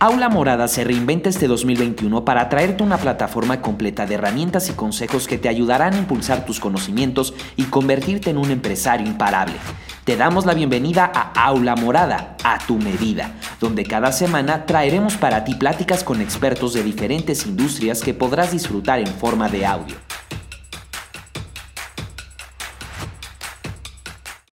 Aula Morada se reinventa este 2021 para traerte una plataforma completa de herramientas y consejos que te ayudarán a impulsar tus conocimientos y convertirte en un empresario imparable. Te damos la bienvenida a Aula Morada, a tu medida, donde cada semana traeremos para ti pláticas con expertos de diferentes industrias que podrás disfrutar en forma de audio.